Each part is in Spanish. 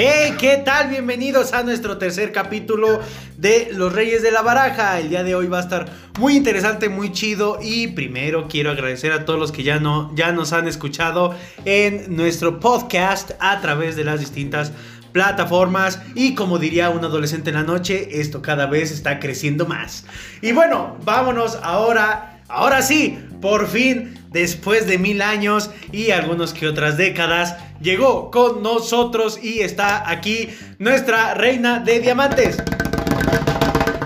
Hey, ¿qué tal? Bienvenidos a nuestro tercer capítulo de Los Reyes de la Baraja. El día de hoy va a estar muy interesante, muy chido y primero quiero agradecer a todos los que ya no ya nos han escuchado en nuestro podcast a través de las distintas plataformas y como diría un adolescente en la noche, esto cada vez está creciendo más. Y bueno, vámonos ahora, ahora sí, por fin, después de mil años y algunos que otras décadas, llegó con nosotros y está aquí nuestra reina de diamantes.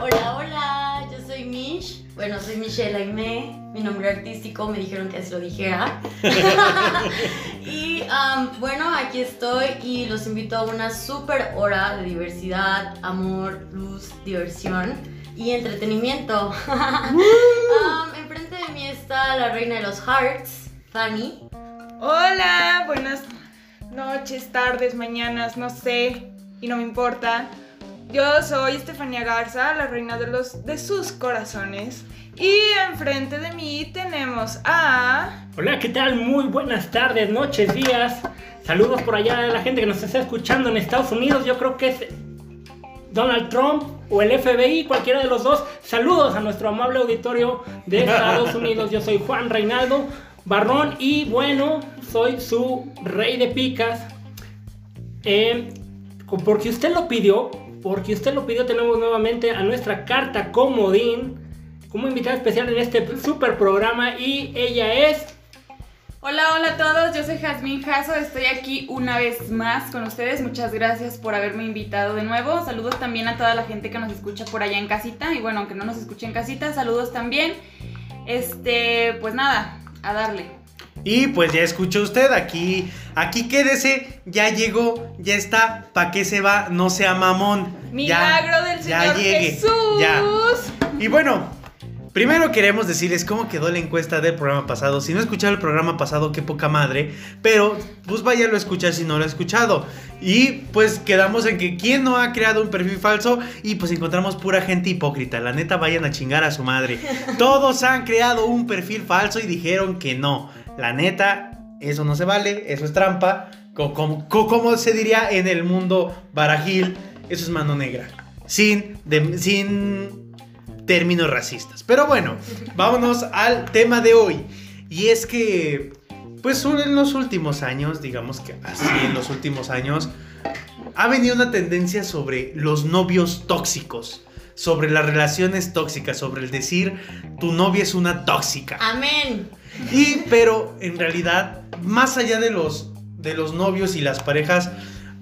Hola, hola, yo soy Mish. Bueno, soy Michelle Aimé. Mi nombre artístico me dijeron que así lo dijera. y um, bueno, aquí estoy y los invito a una super hora de diversidad, amor, luz, diversión y entretenimiento. um, enfrente de mí está la reina de los hearts, Fanny. Hola, buenas noches, tardes, mañanas, no sé, y no me importa. Yo soy Estefanía Garza, la reina de los de sus corazones. Y enfrente de mí tenemos a. Hola, ¿qué tal? Muy buenas tardes, noches, días. Saludos por allá a la gente que nos está escuchando en Estados Unidos. Yo creo que es Donald Trump o el FBI, cualquiera de los dos. Saludos a nuestro amable auditorio de Estados Unidos. Yo soy Juan Reinaldo Barrón y bueno, soy su rey de picas. Eh, porque usted lo pidió, porque usted lo pidió, tenemos nuevamente a nuestra carta comodín como invitada especial en este super programa y ella es... Hola, hola a todos, yo soy Jazmín Jasso, estoy aquí una vez más con ustedes, muchas gracias por haberme invitado de nuevo, saludos también a toda la gente que nos escucha por allá en casita y bueno, aunque no nos escuche en casita, saludos también, este, pues nada, a darle. Y pues ya escuchó usted, aquí, aquí quédese, ya llegó, ya está, ¿pa' qué se va? No sea mamón. Milagro ya, del ya Señor llegue, Jesús. ya. Y bueno, primero queremos decirles cómo quedó la encuesta del programa pasado. Si no escucharon el programa pasado, qué poca madre. Pero pues váyalo a escuchar si no lo ha escuchado. Y pues quedamos en que quién no ha creado un perfil falso. Y pues encontramos pura gente hipócrita. La neta, vayan a chingar a su madre. Todos han creado un perfil falso y dijeron que no. La neta, eso no se vale, eso es trampa. Como, como se diría en el mundo barajil, eso es mano negra. Sin, de, sin términos racistas. Pero bueno, vámonos al tema de hoy. Y es que, pues en los últimos años, digamos que así en los últimos años, ha venido una tendencia sobre los novios tóxicos. Sobre las relaciones tóxicas, sobre el decir tu novia es una tóxica. Amén. Y pero en realidad, más allá de los de los novios y las parejas,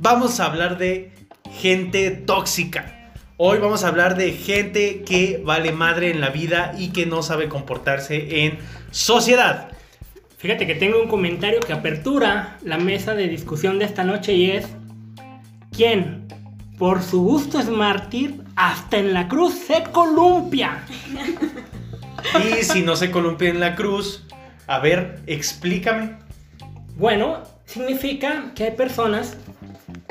vamos a hablar de gente tóxica. Hoy vamos a hablar de gente que vale madre en la vida y que no sabe comportarse en sociedad. Fíjate que tengo un comentario que apertura la mesa de discusión de esta noche y es ¿Quién por su gusto es mártir hasta en la cruz se columpia? Y si no se columpia en la cruz, a ver, explícame. Bueno, significa que hay personas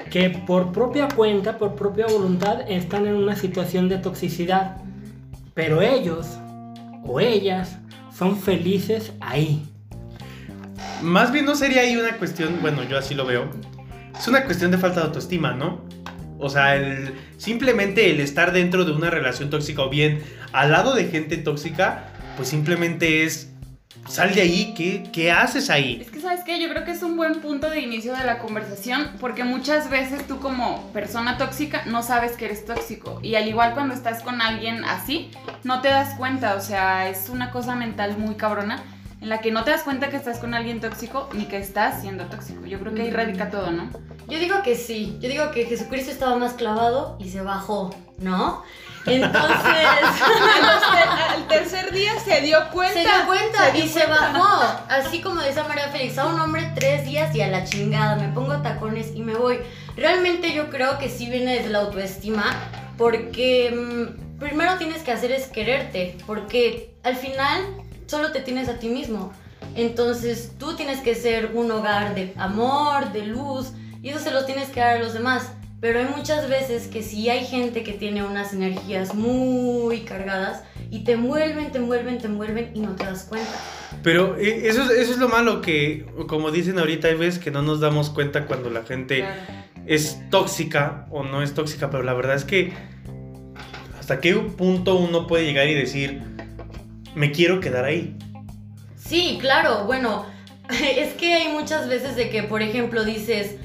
que por propia cuenta, por propia voluntad, están en una situación de toxicidad. Pero ellos o ellas son felices ahí. Más bien no sería ahí una cuestión, bueno, yo así lo veo. Es una cuestión de falta de autoestima, ¿no? O sea, simplemente el estar dentro de una relación tóxica o bien al lado de gente tóxica, pues simplemente es sal de ahí, ¿qué, ¿qué, haces ahí? Es que, ¿sabes qué? Yo creo que es un buen punto de inicio de la conversación, porque muchas veces tú como persona tóxica no sabes que eres tóxico. Y al igual cuando estás con alguien así, no te das cuenta, o sea, es una cosa mental muy cabrona, en la que no te das cuenta que estás con alguien tóxico ni que estás siendo tóxico. Yo creo que ahí radica todo, ¿no? Yo digo que sí, yo digo que Jesucristo estaba más clavado y se bajó, ¿no? Entonces, al tercer día se dio cuenta. Se dio cuenta y se bajó. Así como decía María Félix, a un hombre tres días y a la chingada, me pongo tacones y me voy. Realmente yo creo que sí viene desde la autoestima, porque mmm, primero tienes que hacer es quererte, porque al final solo te tienes a ti mismo. Entonces tú tienes que ser un hogar de amor, de luz, y eso se lo tienes que dar a los demás. Pero hay muchas veces que sí hay gente que tiene unas energías muy cargadas y te envuelven, te envuelven, te envuelven y no te das cuenta. Pero eso, eso es lo malo que, como dicen ahorita, hay veces que no nos damos cuenta cuando la gente Claro. es tóxica o no es tóxica, pero la verdad es que hasta qué punto uno puede llegar y decir, me quiero quedar ahí. Sí, claro, bueno, es que hay muchas veces de que, por ejemplo, dices,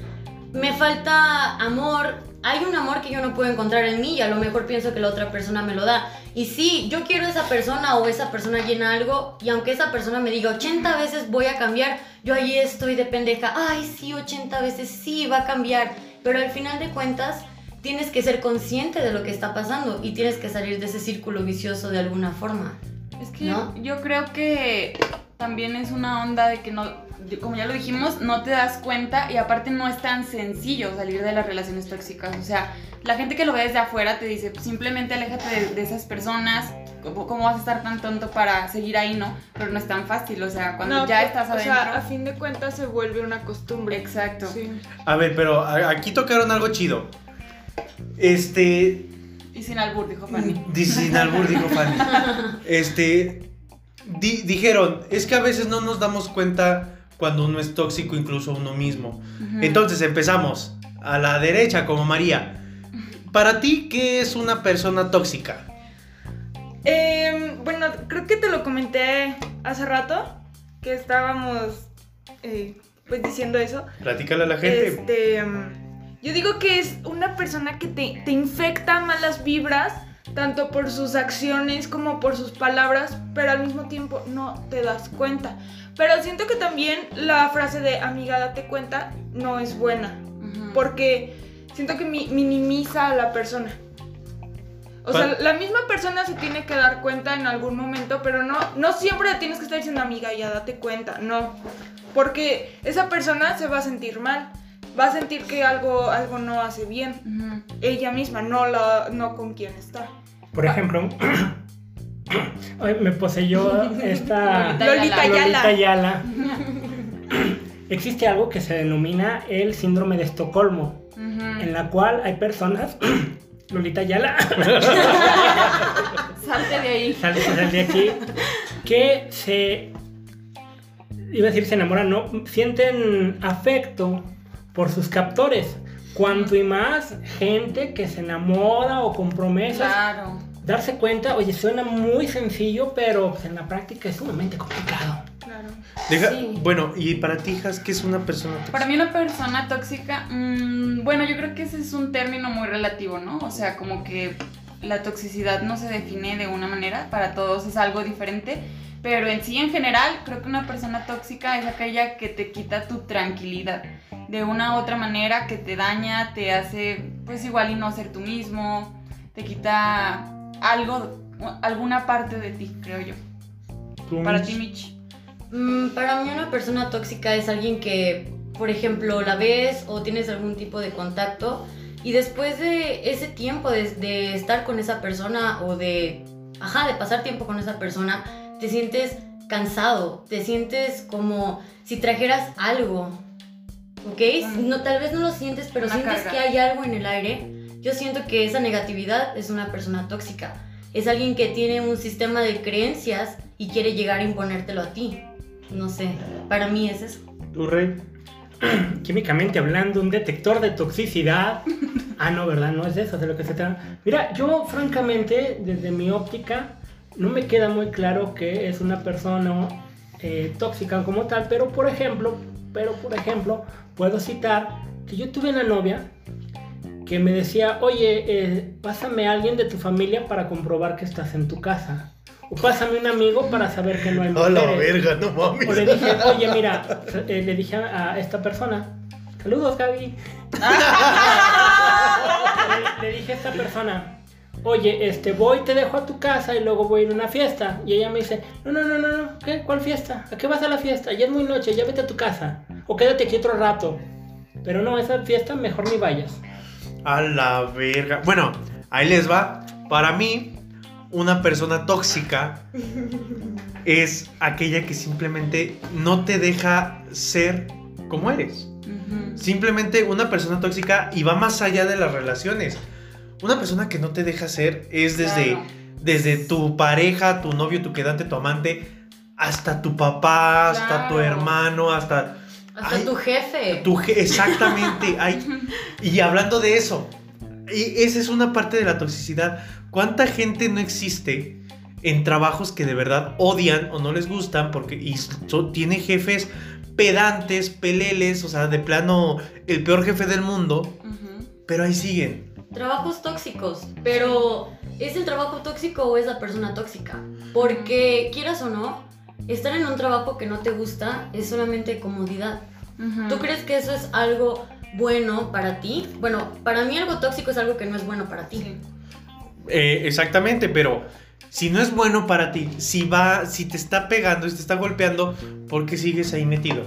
me falta amor, hay un amor que yo no puedo encontrar en mí y a lo mejor pienso que la otra persona me lo da. Y sí, yo quiero a esa persona o esa persona llena algo y aunque esa persona me diga 80 veces voy a cambiar, yo ahí estoy de pendeja, ay sí, 80 veces sí va a cambiar, pero al final de cuentas tienes que ser consciente de lo que está pasando y tienes que salir de ese círculo vicioso de alguna forma. Es que ¿No? yo creo que también es una onda de que no, como ya lo dijimos, no te das cuenta y aparte no es tan sencillo salir de las relaciones tóxicas. O sea, la gente que lo ve desde afuera te dice, pues, simplemente aléjate de, de esas personas. ¿Cómo, cómo vas a estar tan tonto para seguir ahí, no? Pero no es tan fácil, o sea, cuando No, ya pues, estás O adentro. sea, a fin de cuentas se vuelve una costumbre. Exacto. Sí. A ver, pero aquí tocaron algo chido. Este, Y sin albur, dijo Fanny. Dice sin albur, dijo Fanny. Este. di- dijeron, es que a veces no nos damos cuenta cuando uno es tóxico, incluso uno mismo. Entonces empezamos. A la derecha, como María. Para ti, ¿qué es una persona tóxica? Eh, bueno, creo que te lo comenté hace rato, que estábamos eh, pues diciendo eso. Platícale a la gente. Este, mm, yo digo que es una persona que te, te infecta malas vibras, tanto por sus acciones como por sus palabras, pero al mismo tiempo no te das cuenta. Pero siento que también la frase de amiga date cuenta no es buena, Ujú. porque siento que mi- minimiza a la persona. O sea, Pa- la misma persona se tiene que dar cuenta en algún momento, pero no, no siempre le tienes que estar diciendo amiga, ya date cuenta, no. Porque esa persona se va a sentir mal, va a sentir que algo, algo no hace bien. Ujú. Ella misma, no, la, no con quien está. Por ejemplo, me poseyó esta Lolita Lolita Ayala. Existe algo que se denomina el síndrome de Estocolmo, en la cual hay personas, Lolita Ayala, Salte de ahí. sale de aquí, que se, iba a decir se enamoran, no, sienten afecto por sus captores. Cuanto y más gente que se enamora o con promesas, Claro. Darse cuenta, oye, suena muy sencillo, pero pues, en la práctica es sumamente complicado. Claro. Deja- sí. Bueno, y para ti, Jas, ¿qué es una persona tóxica? Para mí una persona tóxica, mm, bueno, yo creo que ese es un término muy relativo, ¿no? O sea, como que la toxicidad no se define de una manera, para todos es algo diferente, pero en sí, en general, creo que una persona tóxica es aquella que te quita tu tranquilidad de una u otra manera, que te daña, te hace, pues igual y no ser tú mismo, te quita algo, alguna parte de ti, creo yo. Para ti, Mitch. Mm, para mí una persona tóxica es alguien que, por ejemplo, la ves o tienes algún tipo de contacto y después de ese tiempo de, de estar con esa persona o de, ajá, de pasar tiempo con esa persona, te sientes cansado, te sientes como si trajeras algo, ¿ok? Mm. No, tal vez no lo sientes, pero Una sientes carga. que hay algo en el aire. Yo siento que esa negatividad es una persona tóxica. Es alguien que tiene un sistema de creencias y quiere llegar a imponértelo a ti. No sé, para mí es eso. ¿Tú, Rey? Químicamente hablando, un detector de toxicidad. Ah, no, ¿verdad? No es eso de lo que se trata. Mira, yo francamente, desde mi óptica, no me queda muy claro que es una persona eh, tóxica como tal, pero por ejemplo, pero por ejemplo, puedo citar que yo tuve una novia que me decía, oye, eh, pásame a alguien de tu familia para comprobar que estás en tu casa. O pásame un amigo para saber que no hay A la mujeres. verga, no mames. O le dije, oye, mira, eh, le dije a esta persona, saludos, Gaby. le, le dije a esta persona, oye, este, voy, te dejo a tu casa y luego voy a ir a una fiesta. Y ella me dice, no, no, no, no, no, ¿qué? ¿Cuál fiesta? ¿A qué vas a la fiesta? Ya es muy noche, ya vete a tu casa. O quédate aquí otro rato. Pero no, esa fiesta mejor ni vayas. A la verga. Bueno, ahí les va. Para mí, una persona tóxica es aquella que simplemente no te deja ser como eres. Simplemente una persona tóxica y va más allá de las relaciones. Una persona que no te deja ser es desde, Claro. desde tu pareja, tu novio, tu quedante, tu amante, hasta tu papá, hasta tu hermano, hasta Hasta tu jefe. Tu je- exactamente. y hablando de eso, y esa es una parte de la toxicidad. ¿Cuánta gente no existe en trabajos que de verdad odian o no les gustan porque y so- tiene jefes pedantes, peleles, o sea, de plano el peor jefe del mundo, pero ahí siguen. Trabajos tóxicos, pero ¿es el trabajo tóxico o es la persona tóxica? Porque quieras o no, estar en un trabajo que no te gusta es solamente comodidad. ¿Tú crees que eso es algo bueno para ti? Bueno, para mí algo tóxico es algo que no es bueno para ti. Sí. Eh, exactamente, pero si no es bueno para ti, si va, si te está pegando, si te está golpeando, ¿por qué sigues ahí metido?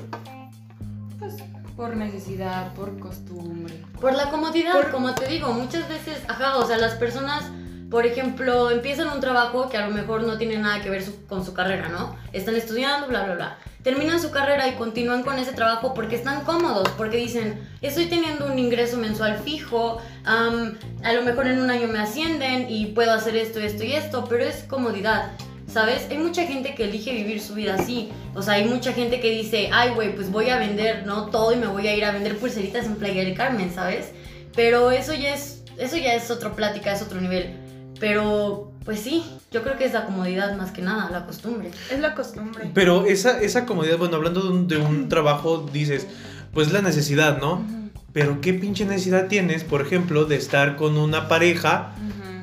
Pues por necesidad, por costumbre. Por la comodidad, Por- como te digo, muchas veces, ajá, o sea, las personas, por ejemplo, empiezan un trabajo que a lo mejor no tiene nada que ver con su carrera, ¿no? Están estudiando, bla, bla, bla. Terminan su carrera y continúan con ese trabajo porque están cómodos, porque dicen, estoy teniendo un ingreso mensual fijo, am, a lo mejor en un año me ascienden y puedo hacer esto, esto y esto, pero es comodidad. ¿Sabes? Hay mucha gente que elige vivir su vida así. O sea, hay mucha gente que dice, ay, güey, pues voy a vender, ¿no? Todo y me voy a ir a vender pulseritas en Playa del Carmen, ¿sabes? Pero eso ya es, eso ya es otra plática, es otro nivel. Pero, pues sí, yo creo que es la comodidad más que nada, la costumbre. Es la costumbre. Pero esa, esa comodidad, bueno, hablando de un, de un trabajo, dices, pues la necesidad, ¿no? Pero qué pinche necesidad tienes, por ejemplo, de estar con una pareja,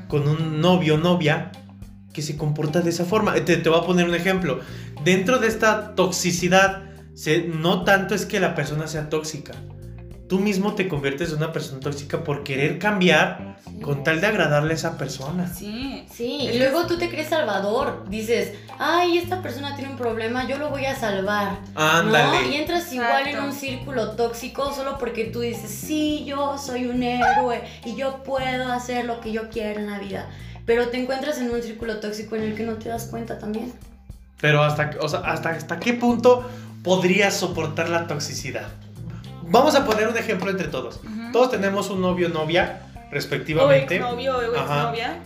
con un novio o novia que se comporta de esa forma. Te, te voy a poner un ejemplo. Dentro de esta toxicidad, se, no tanto es que la persona sea tóxica. Tú mismo te conviertes en una persona tóxica por querer cambiar Sí. con tal de agradarle a esa persona. Sí. Sí, Es y luego tú te crees salvador. Dices, ay, esta persona tiene un problema, yo lo voy a salvar. Ándale. ¿No? Y entras igual en un círculo tóxico solo porque tú dices, sí, yo soy un héroe y yo puedo hacer lo que yo quiera en la vida. Pero te encuentras en un círculo tóxico en el que no te das cuenta también. Pero hasta, o sea, hasta, hasta qué punto podrías soportar la toxicidad. Vamos a poner un ejemplo entre todos. Todos tenemos un novio o novia, O respectivamente, exnovio o exnovia.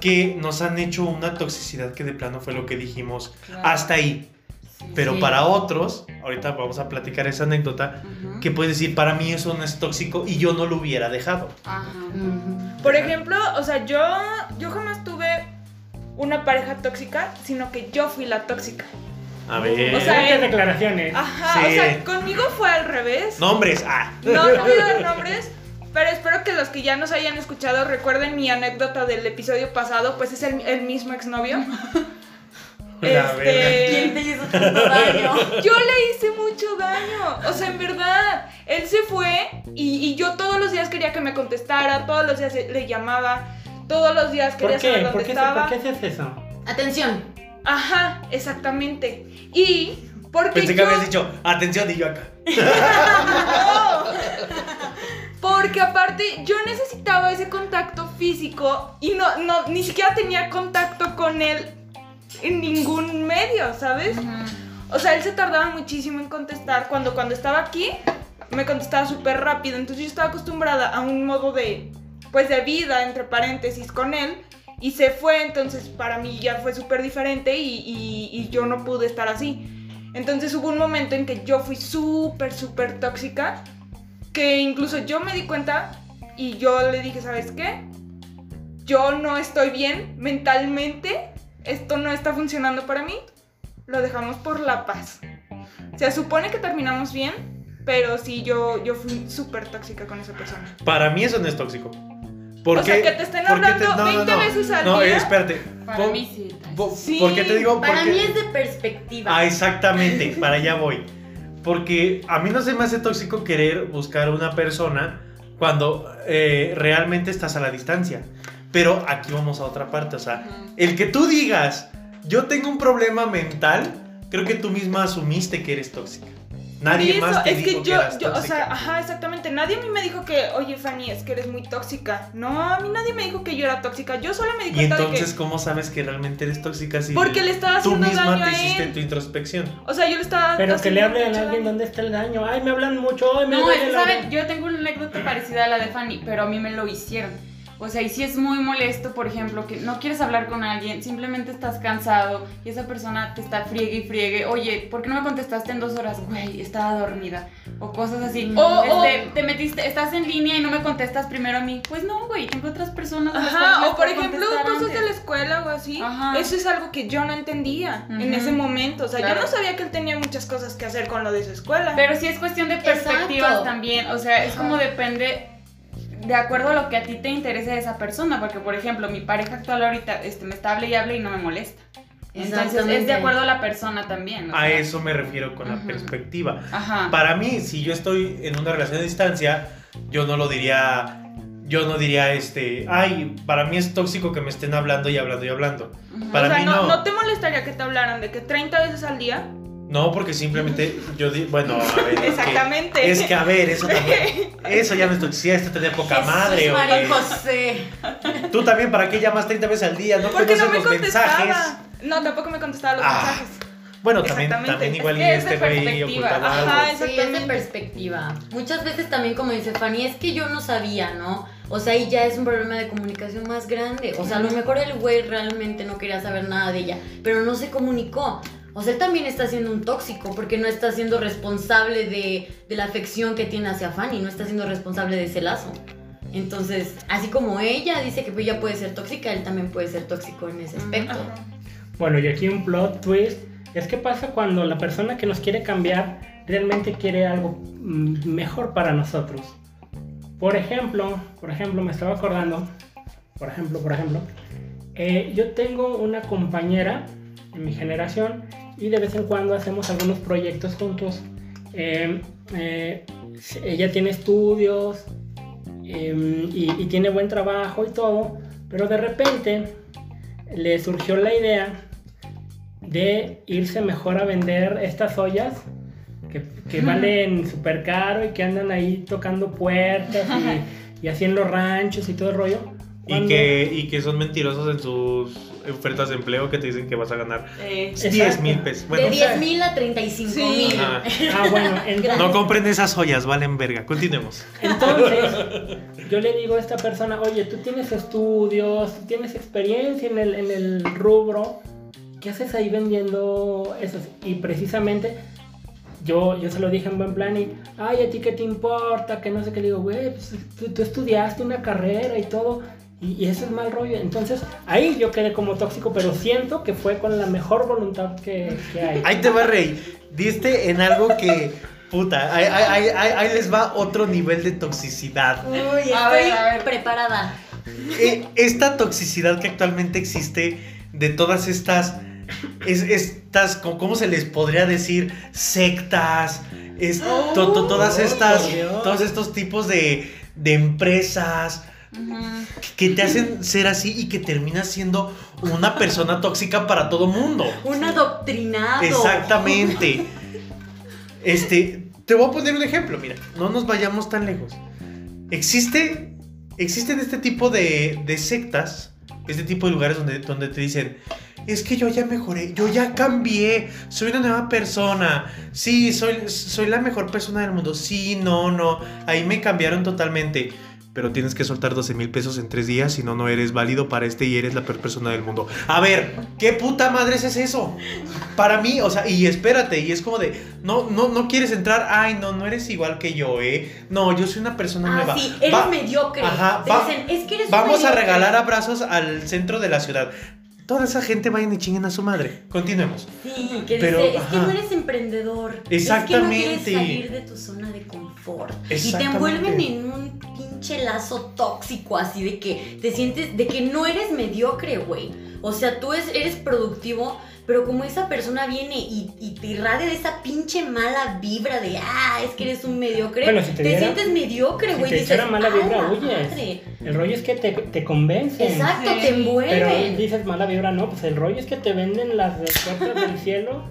que nos han hecho una toxicidad que de plano fue lo que dijimos Claro. hasta ahí. Sí. Pero Sí. para otros, ahorita vamos a platicar esa anécdota, que puedes decir, para mí eso no es tóxico y yo no lo hubiera dejado. Ajá. Por ejemplo, o sea, yo, yo jamás tuve una pareja tóxica, sino que yo fui la tóxica. A ver. O sea, él- declaraciones. Ajá, Sí. o sea, conmigo fue al revés. Nombres, ah. No, no voy a dar nombres, pero espero que los que ya nos hayan escuchado recuerden mi anécdota del episodio pasado, pues es el, el mismo exnovio. Verga. ¿Quién te hizo tanto daño? Yo le hice mucho daño, o sea, en verdad, él se fue y, y yo todos los días quería que me contestara, todos los días le llamaba, todos los días ¿Por quería saber qué? dónde ¿Por qué, estaba. ¿Por qué haces eso? Atención. Ajá, exactamente. Y porque Pensé que yo- habías dicho, atención, y yo acá. No. Porque aparte yo necesitaba ese contacto físico y no, no, ni siquiera tenía contacto con él en ningún medio, ¿sabes? O sea, él se tardaba muchísimo en contestar. Cuando, cuando estaba aquí, me contestaba súper rápido. Entonces yo estaba acostumbrada a un modo de, pues, de vida, entre paréntesis, con él. Y se fue, entonces para mí ya fue súper diferente y, y- yo no pude estar así. Entonces hubo un momento en que yo fui súper, súper tóxica. Que incluso yo me di cuenta y yo le dije, ¿sabes qué? Yo no estoy bien mentalmente. Esto no está funcionando para mí lo dejamos por la paz. Se supone que terminamos bien, pero sí, yo, yo fui súper tóxica con esa persona. Para mí eso no es tóxico. ¿Por O sea, que te estén ¿Por qué hablando 20 veces al no, día. eh, espérate. Para Po- mí sí. po- Sí, ¿Por qué te digo? Para Porque- mí es de perspectiva. Ah, exactamente, para allá voy. Porque a mí no se me hace tóxico querer buscar una persona cuando eh, realmente estás a la distancia. Pero aquí vamos a otra parte, o sea, el que tú digas, yo tengo un problema mental, creo que tú misma asumiste que eres tóxica. Nadie Y eso, más te es dijo que que, yo, eras yo, o sea, ajá, exactamente. Nadie a mí me dijo que, oye, Fanny, es que eres muy tóxica. No, a mí nadie me dijo que yo era tóxica. Yo solo me di y cuenta entonces, de que. ¿cómo sabes que realmente eres tóxica si Porque le estaba tú haciendo misma daño te a hiciste él. tu introspección? O sea, yo le estaba. Pero que le hablen a alguien daño. dónde está el daño. Ay, me hablan mucho. Ay, me No, es que, ¿saben? Yo tengo una anécdota parecida a la de Fanny, pero a mí me lo hicieron. O sea, y si es muy molesto, por ejemplo, que no quieres hablar con alguien, simplemente estás cansado y esa persona te está friegue y friegue. Oye, ¿por qué no me contestaste en dos horas? Güey, estaba dormida. O cosas así. O- Este, te metiste, estás en línea y no me contestas primero a mí. Pues no, güey, tengo otras personas. Ajá, o por ejemplo, cosas de la escuela o así. Ajá. Eso es algo que yo no entendía en ese momento. O sea, Claro. yo no sabía que él tenía muchas cosas que hacer con lo de su escuela. Pero sí es cuestión de perspectivas Exacto. también. O sea, es como depende de acuerdo a lo que a ti te interese de esa persona. Porque, por ejemplo, mi pareja actual ahorita este, me está hable y hable y no me molesta. Entonces es de acuerdo a la persona también. o A eso me refiero con la perspectiva. Ajá. Para mí, si yo estoy en una relación a distancia, yo no lo diría. Yo no diría, este, ay, para mí es tóxico que me estén hablando y hablando y hablando. Para o sea, mí no, no. no te molestaría que te hablaran de que 30 veces al día. No, porque simplemente yo di, bueno, a ver. es que- Exactamente. Es que, a ver, eso también. Eso ya no es toxicidad, esto tener poca Jesús, madre, María. José. Tú también, ¿para qué llamas 30 veces al día? No Porque no me los mensajes. contestaba. No, tampoco me contestaba los Ah, mensajes. Bueno, también, Exactamente. también igual y Es este güey ocultaba Ajá, algo. Sí, es de Exactamente. perspectiva. Muchas veces también, como dice Fanny, es que yo no sabía, ¿no? O sea, ahí ya es un problema de comunicación más grande. O sea, a lo mejor el güey realmente no quería saber nada de ella, pero no se comunicó. O sea, él también está siendo un tóxico porque no está siendo responsable de, de la afección que tiene hacia Fanny, no está siendo responsable de ese lazo. Entonces, así como ella dice que ella puede ser tóxica, él también puede ser tóxico en ese aspecto. Ajá. Bueno, y aquí un plot twist. Es que pasa cuando la persona que nos quiere cambiar realmente quiere algo mm, mejor para nosotros. Por ejemplo, por ejemplo, me estaba acordando, por ejemplo, por ejemplo, eh, yo tengo una compañera en mi generación y de vez en cuando hacemos algunos proyectos juntos. Eh, eh, ella tiene estudios eh, y, y tiene buen trabajo y todo, pero de repente le surgió la idea de irse mejor a vender estas ollas que, que valen súper caro y que andan ahí tocando puertas y, y haciendo ranchos y todo el rollo. Y que, y que son mentirosos en sus ofertas de empleo que te dicen que vas a ganar Eh, Exacto. 10 mil pesos. Bueno, de 10 mil a 35 Sí. mil. ajá. Ah, bueno, entonces, no compren esas joyas, valen verga. Continuemos. entonces yo le digo a esta persona, oye, tú tienes estudios, tú tienes experiencia en el, en el rubro, ¿qué haces ahí vendiendo esos? Y precisamente yo, yo se lo dije en buen plan y, ay, ¿a ti qué te importa? Que no sé qué, le digo, güey, pues, tú, tú estudiaste una carrera y todo, y, y eso es mal rollo. Entonces, ahí yo quedé como tóxico, pero siento que fue con la mejor voluntad que, que hay. Ahí te va, Rey. Diste en algo que. Puta, ahí, ahí- ahí- ahí- les va otro nivel de toxicidad. Uy, A estoy ver, a ver. preparada. Eh, esta toxicidad que actualmente existe de todas estas. es- estas, ¿cómo se les podría decir? Sectas. es- to- to- todas Oh, estas. Todos estos tipos de, de empresas. que te hacen ser así y que terminas siendo una persona tóxica para todo mundo. Un adoctrinado. Exactamente. Este, te voy a poner un ejemplo, mira, no nos vayamos tan lejos. Existe, existen este tipo de, de sectas, este tipo de lugares donde, donde te dicen, es que yo ya mejoré, yo ya cambié, soy una nueva persona, sí, soy, soy la mejor persona del mundo, sí, no, no, ahí me cambiaron totalmente. Pero tienes que soltar 12 mil pesos en tres días, si no, no eres válido para este y eres la peor persona del mundo. A ver, ¿qué puta madre es eso? Para mí, o sea, y espérate, y es como de, no, no, no quieres entrar, ay, no, no eres igual que yo, ¿eh? No, yo soy una persona Ah, nueva. sí, eres Va- mediocre. Ajá, va- dicen, es que eres Vamos a mediocre". regalar abrazos al centro de la ciudad. Toda esa gente vayan y chinguen a su madre. Continuemos. Sí, que Pero, dice, es que no eres emprendedor. Exactamente. Es que no quieres salir de tu zona de confort. Y te envuelven en un pinche lazo tóxico así de que te sientes, de que no eres mediocre, güey. O sea, tú es- eres productivo, pero como esa persona viene y, y te irradia de esa pinche mala vibra de, ah, es que eres un mediocre, Bueno, si te te, diera- sientes mediocre, si güey. te dices, echara mala "Ah, vibra, la huyes". madre". El rollo es que te, te convencen. Exacto, Sí. te Pero envuelven. dices mala vibra, no, pues el rollo es que te venden las puertas del cielo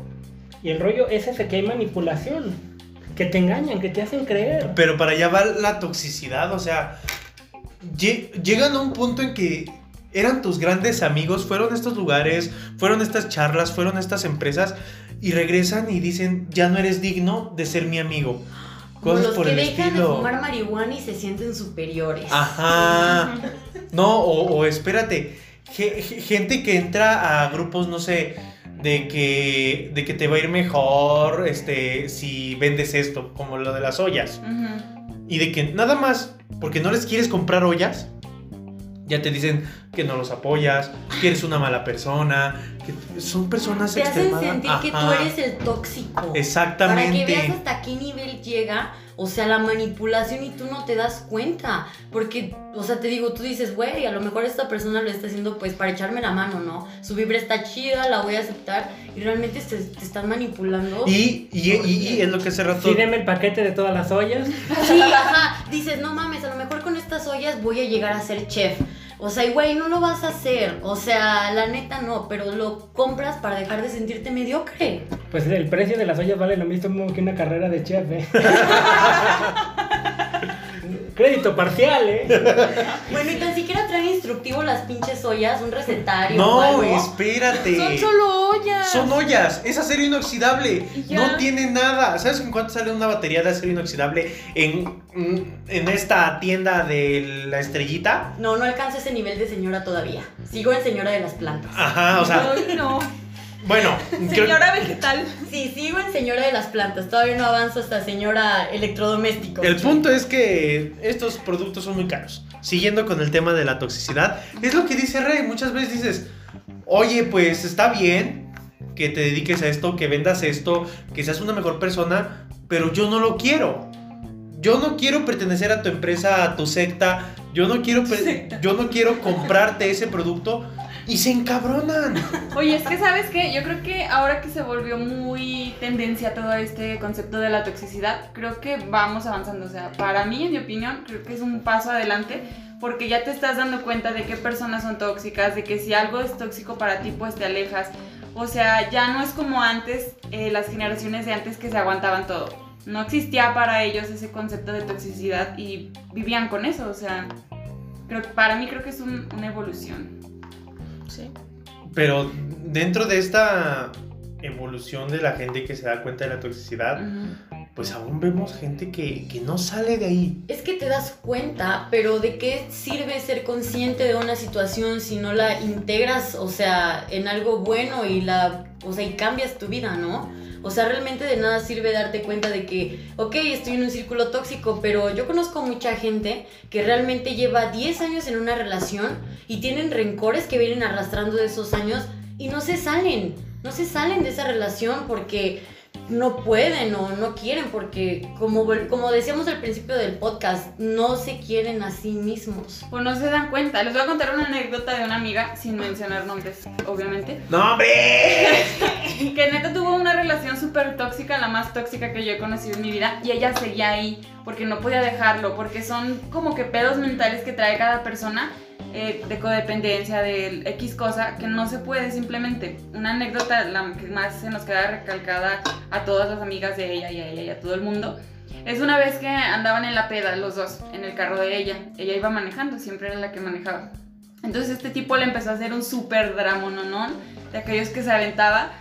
y el rollo es ese que hay manipulación, que te engañan, que te hacen creer. Pero para allá va la toxicidad, o sea, lle- llegan a un punto en que eran tus grandes amigos, fueron a estos lugares, fueron a estas charlas, fueron a estas empresas y regresan y dicen, ya no eres digno de ser mi amigo. Como Cosas los por que el dejan estilo. de fumar marihuana y se sienten superiores. Ajá. No, o, o espérate. ge- ge- gente que entra a grupos, no sé, de que, de que te va a ir mejor este, si vendes esto, como lo de las ollas. Ujú. Y de que nada más, porque no les quieres comprar ollas, ya te dicen que no los apoyas, que eres una mala persona, que son personas Te hacen sentir que tú eres el tóxico. Exactamente. Para que veas hasta qué nivel llega, o sea, la manipulación y tú no te das cuenta. Porque, o sea, te digo, tú dices, güey, a lo mejor esta persona lo está haciendo pues para echarme la mano, ¿no? Su vibra está chida, la voy a aceptar y realmente te, te están manipulando. Y, y, y- y es lo que hace rato. Sí, deme el paquete de todas las ollas. Sí, ajá. Dices, no mames, a lo mejor con estas ollas voy a llegar a ser chef. O sea, güey, no lo vas a hacer. O sea, la neta no, pero lo compras para dejar de sentirte mediocre. Pues el precio de las ollas vale lo mismo que una carrera de chef, ¿eh? Crédito parcial, ¿eh? Bueno, y tan siquiera traen instructivo las pinches ollas, un recetario. o No, algo. espérate. Son solo ollas. Son ollas, es acero inoxidable. No tiene nada. ¿Sabes en cuánto sale una batería de acero inoxidable en, en esta tienda de la estrellita? No, no alcanzo ese nivel de señora todavía. Sigo en señora de las plantas. Ajá, o sea, Ay, no. Bueno, creo- Señora vegetal. Sí, sigo en señora de las plantas. Todavía no avanzo hasta señora electrodoméstico. el punto es que estos productos son muy caros. Siguiendo con el tema de la toxicidad, es lo que dice Rey. Muchas veces dices, oye, pues está bien que te dediques a esto, que vendas esto, que seas una mejor persona, pero yo no lo quiero. Yo no quiero pertenecer a tu empresa, a tu secta. Yo no quiero, yo no quiero comprarte ese producto y se encabronan. Oye, es que sabes que yo creo que ahora que se volvió muy tendencia todo este concepto de la toxicidad, creo que vamos avanzando. O sea, para mí, en mi opinión, creo que es un paso adelante porque ya te estás dando cuenta de qué personas son tóxicas, de que si algo es tóxico para ti, pues te alejas. O sea, ya no es como antes, eh, las generaciones de antes que se aguantaban todo. No existía para ellos ese concepto de toxicidad y vivían con eso. O sea, creo, para mí creo que es un- una evolución. Sí. Pero dentro de esta evolución de la gente que se da cuenta de la toxicidad. Pues aún vemos gente que, que no sale de ahí. Es que te das cuenta, pero ¿de qué sirve ser consciente de una situación si no la integras, o sea, en algo bueno y la, o sea, y cambias tu vida, ¿no? O sea, realmente de nada sirve darte cuenta de que, ok, estoy en un círculo tóxico, pero yo conozco mucha gente que realmente lleva 10 años en una relación y tienen rencores que vienen arrastrando de esos años y no se salen, no se salen de esa relación porque no pueden o no quieren porque como, como decíamos al principio del podcast, no se quieren a sí mismos. Pues no se dan cuenta. Les voy a contar una anécdota de una amiga, sin mencionar nombres, obviamente, ¡No, hombre! que neta tuvo una relación súper tóxica, la más tóxica que yo he conocido en mi vida, y ella seguía ahí porque no podía dejarlo, porque son como que pedos mentales que trae cada persona. Eh, de codependencia, de X cosa, que no se puede simplemente. Una anécdota, la que más se nos queda recalcada a todas las amigas de ella y a ella y a todo el mundo, es una vez que andaban en la peda los dos, en el carro de ella. Ella iba manejando, siempre era la que manejaba. Entonces este tipo le empezó a hacer un súper dramononón de aquellos que se aventaba.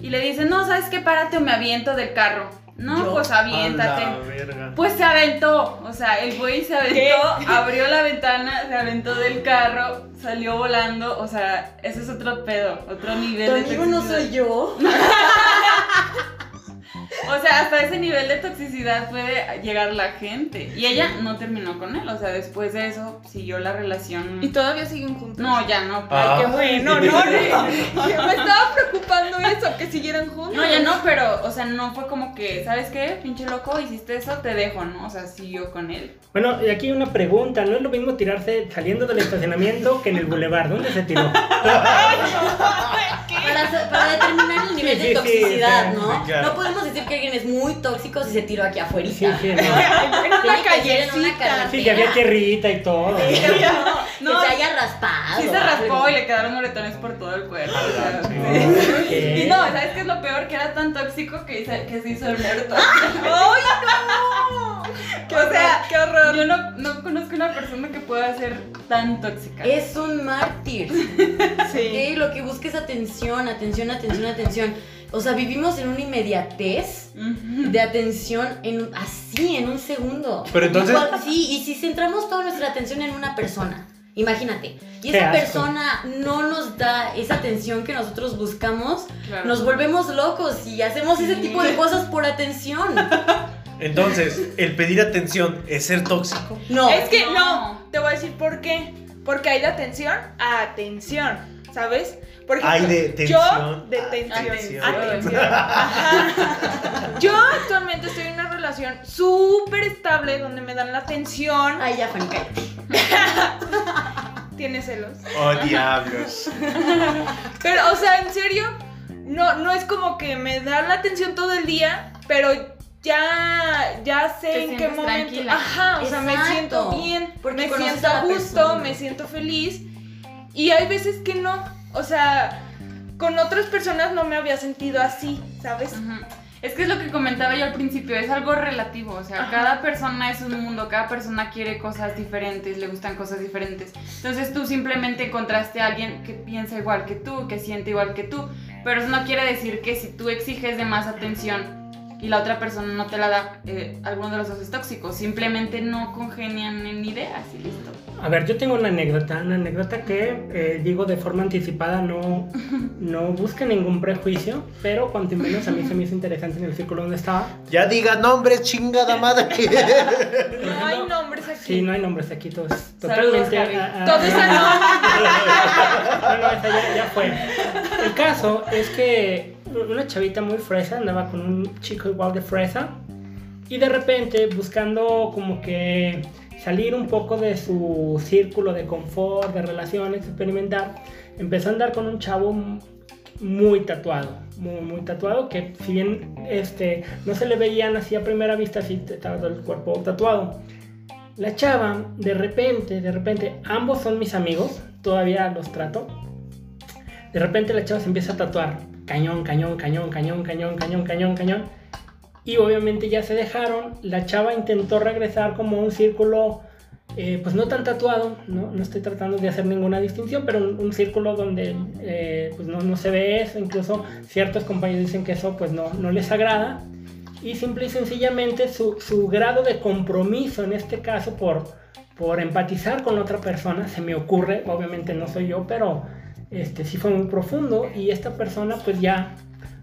Y le dice, no, ¿sabes qué? Párate o me aviento del carro. No, Yo, pues aviéntate. A la verga. Pues se aventó, o sea, el güey se aventó, abrió la ventana, se aventó del carro, salió volando, o sea, ese es otro pedo, otro nivel Tu de amigo no soy yo. O sea, hasta ese nivel de toxicidad puede llegar la gente. Y ella no terminó con él, o sea, después de eso siguió la relación. Y todavía siguen juntos. No, ya no. Ah. Ay, qué bueno, no, no. Me estaba preocupando eso, que siguieran juntos. No, ya no, pero, o sea, no fue como que, ¿sabes qué? Pinche loco, hiciste eso, te dejo, ¿no? O sea, siguió con él. Bueno, y aquí una pregunta. ¿No es lo mismo tirarse saliendo del estacionamiento que en el bulevar? ¿Dónde se tiró? Para, determinar el nivel Sí, de toxicidad, sí, ¿no? sí, claro. No podemos decir que alguien es muy tóxico si se tiró aquí afuera. Sí, sí, no. En una que ser en una callecita. carretera. Sí, que había tierrita y todo. No, que se haya raspado. Sí se raspó y le quedaron moretones por todo el cuerpo. o sea. Ok. Y no, ¿sabes qué es lo peor? Que era tan tóxico que se, que se hizo el muerto. ¡Ay, no! ¡Qué O sea, ¡Qué horror! Yo no, no conozco una persona que pueda ser tan tóxica. Es un mártir. Sí. Lo que busca es atención, atención, atención, atención. o sea, vivimos en una inmediatez de atención en así, en un segundo. Pero entonces- Y cual- sí, y si centramos toda nuestra atención en una persona, imagínate, y esa persona no nos da esa atención que nosotros buscamos, Claro. nos volvemos locos y hacemos ese tipo de cosas por atención. Entonces, el pedir atención es ser tóxico. No. Es que No. no. te voy a decir por qué. Porque hay de atención a atención, ¿sabes? Por Hay de yo tensión de a tensión. atención. Atención. Ajá. Yo actualmente estoy en una relación súper estable donde me dan la atención. Ay, ya, Fanny. Tiene celos. Oh, diablos. Pero, o sea, en serio, no, no es como que me da la atención todo el día, pero ya, ya sé en qué momento. tranquila. Ajá, o sea, me siento bien, Porque me siento a gusto, persona. me siento feliz. Y hay veces que no. O sea, con otras personas no me había sentido así, ¿sabes? Es que es lo que comentaba yo al principio, es algo relativo, o sea, Ajá. cada persona es un mundo, cada persona quiere cosas diferentes, le gustan cosas diferentes. Entonces tú simplemente encontraste a alguien que piensa igual que tú, que siente igual que tú, pero eso no quiere decir que si tú exiges de más atención y la otra persona no te la da, eh, alguno de los dos es tóxico, simplemente no congenian en ideas y listo. A ver, yo tengo una anécdota, una anécdota que eh, digo de forma anticipada, no, no busque ningún prejuicio, pero cuanto menos a mí se me hizo interesante en el círculo donde estaba. Ya diga nombres, chingada madre. No hay nombres aquí. Sí, no hay nombres aquí, todos Saludos, totalmente... Javi. a- a- Todo es. No, no, esa ya, ya fue. El caso es que una chavita muy fresa andaba con un chico igual de fresa y de repente buscando como que salir un poco de su círculo de confort, de relaciones, experimentar, empezó a andar con un chavo muy tatuado, muy, muy tatuado, que si bien este, no se le veían así a primera vista, sí estaba todo el cuerpo tatuado. La chava, de repente, de repente, ambos son mis amigos, todavía los trato. De repente la chava se empieza a tatuar cañón, cañón, cañón, cañón, cañón, cañón, cañón, cañón. Y obviamente ya se dejaron. La chava intentó regresar como un círculo, eh, pues no tan tatuado, ¿no? no estoy tratando de hacer ninguna distinción, pero un, un círculo donde eh, pues no, no se ve eso. Incluso ciertos compañeros dicen que eso pues no, no les agrada. Y simple y sencillamente su, su grado de compromiso en este caso por, por empatizar con otra persona, se me ocurre, obviamente no soy yo, pero este, sí fue muy profundo y esta persona pues ya,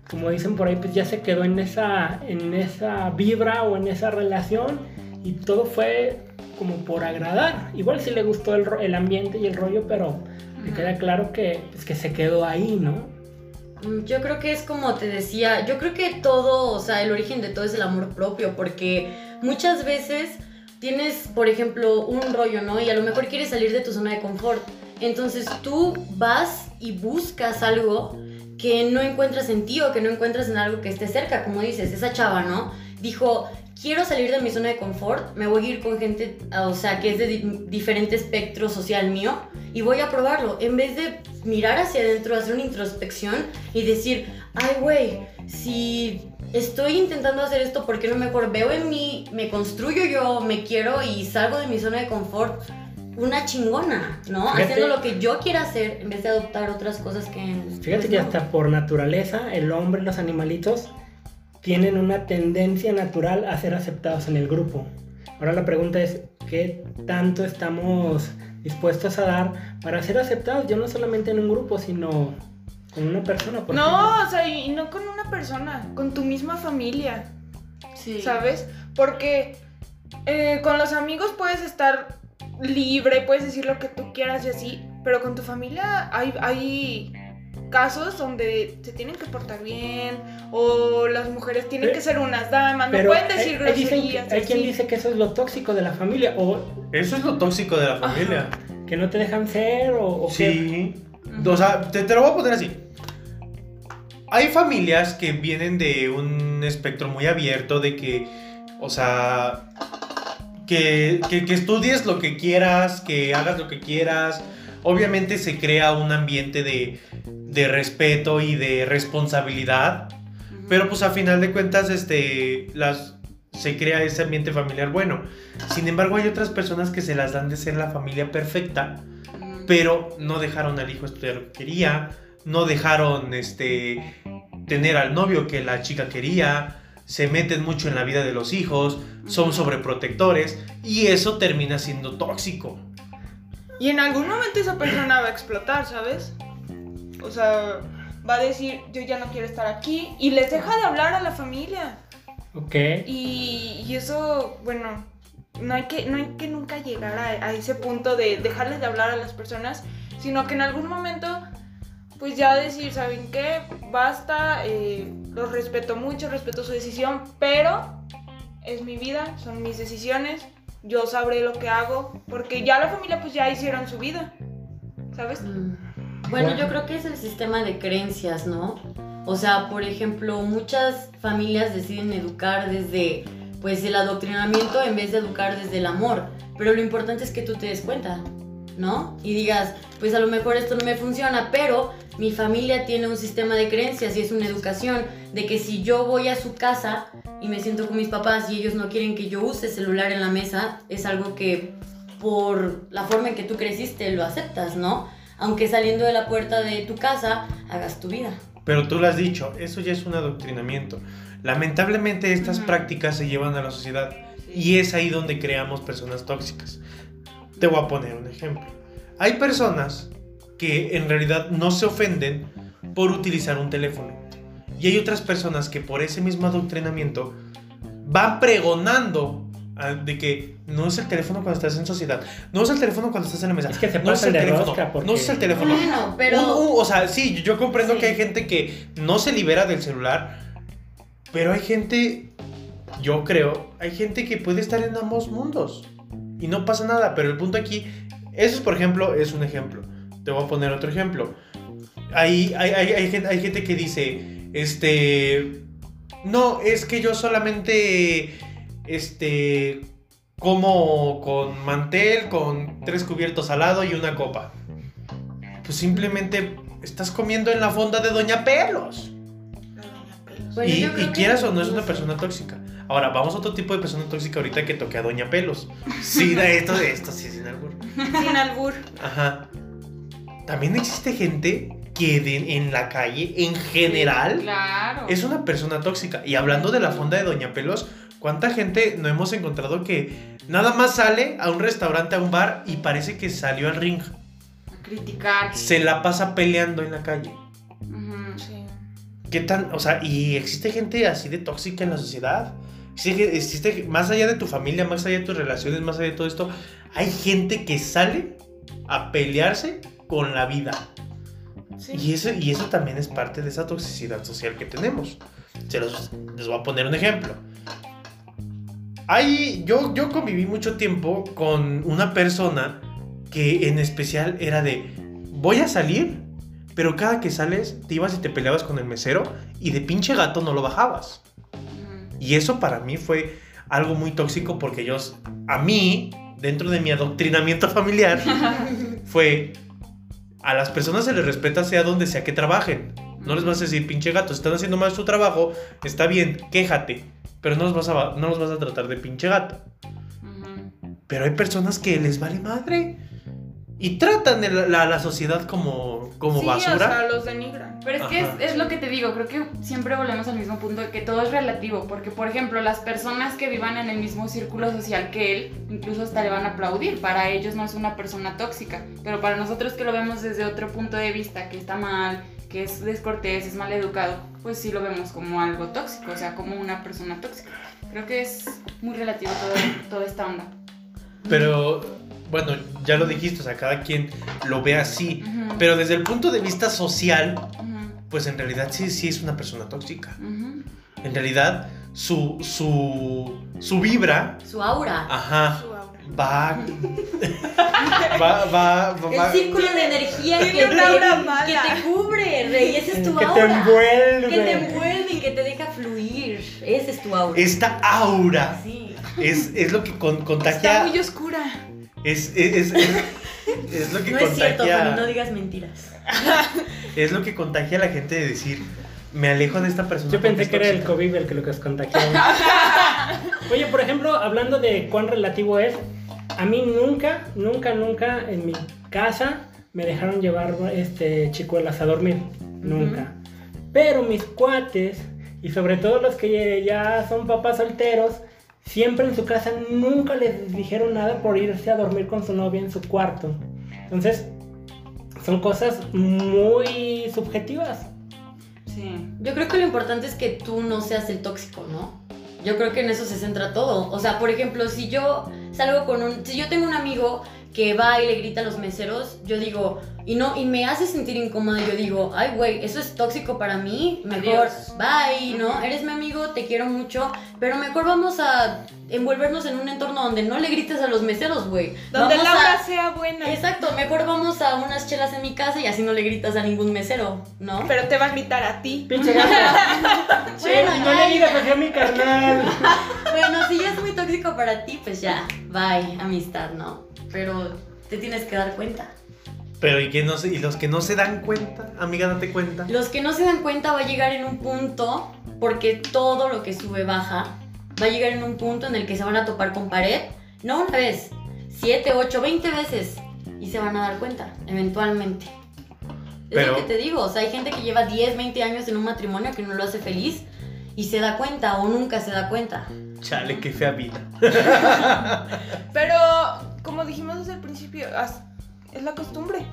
como dicen por ahí, pues ya se quedó en esa, en esa vibra o en esa relación y todo fue como por agradar. Igual sí le gustó el, el ambiente y el rollo, pero me queda claro que, pues, que se quedó ahí, ¿no? Mm, Yo creo que es como te decía, yo creo que todo, o sea, el origen de todo es el amor propio, porque muchas veces tienes, por ejemplo, un rollo, ¿no? Y a lo mejor quieres salir de tu zona de confort. Entonces tú vas y buscas algo que no encuentras en ti o que no encuentras en algo que esté cerca, como dices, esa chava, ¿no? Dijo, quiero salir de mi zona de confort, me voy a ir con gente, o sea, que es de di- diferente espectro social mío y voy a probarlo. En vez de mirar hacia adentro, hacer una introspección y decir, ay, güey, si estoy intentando hacer esto, ¿por qué no mejor veo en mí, me construyo yo, me quiero y salgo de mi zona de confort? Una chingona, ¿no? Fíjate. Haciendo lo que yo quiera hacer en vez de adoptar otras cosas que... Fíjate pues, que no. hasta por naturaleza el hombre y los animalitos tienen una tendencia natural a ser aceptados en el grupo. Ahora la pregunta es, ¿qué tanto estamos dispuestos a dar para ser aceptados? Yo no solamente en un grupo, sino con una persona. por ejemplo. No, o sea, y y no con una persona, con tu misma familia, Sí. ¿sabes? Porque eh, con los amigos puedes estar libre, puedes decir lo que tú quieras y así, pero con tu familia hay, hay casos donde se tienen que portar bien o las mujeres tienen Pe- que ser unas damas, no pueden decir hay, hay groserías. y hay quien dice que eso es lo tóxico de la familia o Eso es lo tóxico de la familia. que no te dejan ser o, o que- Sí. O sea, te, te lo voy a poner así. Hay familias que vienen de un espectro muy abierto de que, o sea, que, que- que estudies lo que quieras, que hagas lo que quieras. Obviamente se crea un ambiente de, de respeto y de responsabilidad. Pero pues a final de cuentas, este, las, se crea ese ambiente familiar bueno. Sin embargo, hay otras personas que se las dan de ser la familia perfecta pero no dejaron al hijo estudiar lo que quería, no dejaron este tener al novio que la chica quería, se meten mucho en la vida de los hijos, son sobreprotectores y eso termina siendo tóxico. Y en algún momento esa persona va a explotar, ¿sabes? O sea, va a decir, yo ya no quiero estar aquí y les deja de hablar a la familia. Ok. Y, y eso, bueno, no hay que, no hay que nunca llegar a, a ese punto de dejarles de hablar a las personas, sino que en algún momento, pues ya decir, ¿saben qué? Basta, eh, los respeto mucho, respeto su decisión, pero es mi vida, son mis decisiones, yo sabré lo que hago, porque ya la familia pues ya hicieron su vida, ¿sabes? Mm. Bueno, yo creo que es el sistema de creencias, ¿no? O sea, por ejemplo, muchas familias deciden educar desde pues el adoctrinamiento en vez de educar desde el amor, pero lo importante es que tú te des cuenta, ¿no? Y digas, pues a lo mejor esto no me funciona, pero mi familia tiene un sistema de creencias y es una educación de que si yo voy a su casa y me siento con mis papás y ellos no quieren que yo use celular en la mesa, es algo que por la forma en que tú creciste lo aceptas, ¿no? Aunque saliendo de la puerta de tu casa hagas tu vida. Pero tú lo has dicho, eso ya es un adoctrinamiento. Lamentablemente estas prácticas se llevan a la sociedad y es ahí donde creamos personas tóxicas. Te voy a poner un ejemplo. Hay personas que en realidad no se ofenden por utilizar un teléfono. Y hay otras personas que por ese mismo adoctrinamiento van pregonando ah, de que no es el teléfono cuando estás en sociedad, no es el teléfono cuando estás en la mesa, Es que se no es el teléfono, porque- no es el teléfono. Bueno, pero... Un- un- o sea, sí, yo comprendo Sí. que hay gente que no se libera del celular, pero hay gente, yo creo, hay gente que puede estar en ambos mundos y no pasa nada, pero el punto aquí, eso es, por ejemplo, es un ejemplo. Te voy a poner otro ejemplo. Hay, hay, hay, hay gente, hay gente que dice, este, no, es que yo solamente, este, como con mantel, con tres cubiertos al lado y una copa. Pues simplemente estás comiendo en la fonda de Doña Pelos. Bueno, y quieras o no es una persona tóxica. Ahora, vamos a otro tipo de persona tóxica ahorita que toque a Doña Pelos. Sí, de esto, de esto, sí, sin albur. Sin albur. Ajá. También existe gente que de- en la calle, en general, Claro. es una persona tóxica. Y hablando de la fonda de Doña Pelos, ¿cuánta gente no hemos encontrado que nada más sale a un restaurante, a un bar y parece que salió al ring? A criticar. Se la pasa peleando en la calle. Sí. ¿Qué tan, o sea, y existe gente así de tóxica en la sociedad? Existe, existe- más allá de tu familia, más allá de tus relaciones, más allá de todo esto, hay gente que sale a pelearse con la vida. Sí. Y eso, y eso también es parte de esa toxicidad social que tenemos. Se los, les voy a poner un ejemplo. Hay, yo, yo conviví mucho tiempo con una persona que en especial era de, voy a salir, pero cada que sales te ibas y te peleabas con el mesero y de pinche gato no lo bajabas. Y eso para mí fue algo muy tóxico porque yo, a mí, dentro de mi adoctrinamiento familiar, fue a las personas se les respeta sea donde sea que trabajen. No les vas a decir, pinche gato, están haciendo mal su trabajo, está bien, quéjate. Pero no los vas a, no los vas a tratar de pinche gato. Pero hay personas que les vale madre. Y tratan a la, la- sociedad como, como sí, basura. o sea, los denigran. Pero es que es, es lo que te digo, creo que siempre volvemos al mismo punto de que todo es relativo, porque por ejemplo las personas que vivan en el mismo círculo social que él, incluso hasta le van a aplaudir, para ellos no es una persona tóxica, pero para nosotros que lo vemos desde otro punto de vista, que está mal, que es descortés, es mal educado, pues sí lo vemos como algo tóxico, o sea, como una persona tóxica. Creo que es muy relativo todo, toda esta onda. Pero, bueno, ya lo dijiste, o sea, cada quien lo ve así. Pero desde el punto de vista social, pues en realidad sí, sí es una persona tóxica. En realidad, su, su, su vibra, Su aura. ajá, Su aura. va, va, va, va, El va- círculo de energía que te, que te cubre, Rey. Ese es tu que te aura. envuelve. Que te envuelve y que te deja fluir. Ese es tu aura. esta aura Sí. es, es lo que con- Está contagia, muy oscura. Es, es, es, es lo que No es cierto, Fanny, contagia, no digas mentiras. es lo que contagia a la gente de decir, me alejo de esta persona. Yo pensé que era el tóxica". COVID el que lo que os contagió. Oye, por ejemplo, hablando de cuán relativo es, a mí nunca, nunca, nunca en mi casa me dejaron llevar este chicuelas a dormir. Nunca. Pero mis cuates, y sobre todo los que ya son papás solteros, siempre en su casa nunca les dijeron nada por irse a dormir con su novia en su cuarto. Entonces, son cosas muy subjetivas. Sí. Yo creo que lo importante es que tú no seas el tóxico, ¿no? Yo creo que en eso se centra todo. O sea, por ejemplo, si yo salgo con un... Si yo tengo un amigo que va y le grita a los meseros, yo digo, y no, y me hace sentir incómoda, yo digo, ay, güey, eso es tóxico para mí, mejor, Adiós. bye, ¿no? Eres mi amigo, te quiero mucho, pero mejor vamos a envolvernos en un entorno donde no le grites a los meseros, güey. Donde Vamos la hora a- sea buena. Exacto, mejor vamos a unas chelas en mi casa y así no le gritas a ningún mesero, ¿no? Pero te va a gritar a ti. Pinche gata. Bueno, no le digas a mi carnal. Bueno, si ya es muy tóxico para ti, pues ya, bye, amistad, ¿no? Pero te tienes que dar cuenta. Pero ¿y, que no se- y los que no se dan cuenta? Amiga, date cuenta. Los que no se dan cuenta va a llegar en un punto, porque todo lo que sube baja, va a llegar en un punto en el que se van a topar con pared, no una vez, siete, ocho, veinte veces, y se van a dar cuenta, eventualmente. Es Pero- lo que te digo, o sea, hay gente que lleva 10, 20 años en un matrimonio que no lo hace feliz y se da cuenta o nunca se da cuenta. Chale, qué fea vida. Pero, como dijimos desde el principio, es la costumbre.